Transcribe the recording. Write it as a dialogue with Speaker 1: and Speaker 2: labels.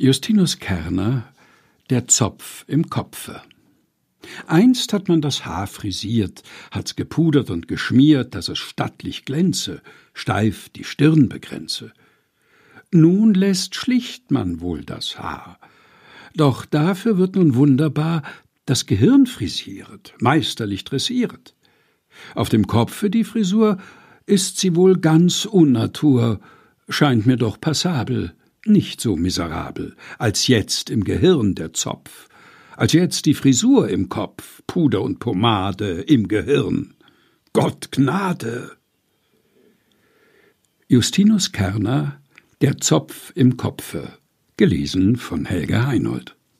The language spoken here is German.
Speaker 1: Justinus Kerner Der Zopf im Kopfe Einst hat man das Haar frisiert, hat's gepudert und geschmiert, dass es stattlich glänze, steif die Stirn begrenze. Nun lässt schlicht man wohl das Haar. Doch dafür wird nun wunderbar das Gehirn frisiert, meisterlich dressiert. Auf dem Kopfe die Frisur ist sie wohl ganz unnatur, scheint mir doch passabel, nicht so miserabel, als jetzt im Gehirn der Zopf, als jetzt die Frisur im Kopf, Puder und Pomade im Gehirn. Gott Gnade! Justinus Kerner Der Zopf im Kopfe, gelesen von Helge Heinold.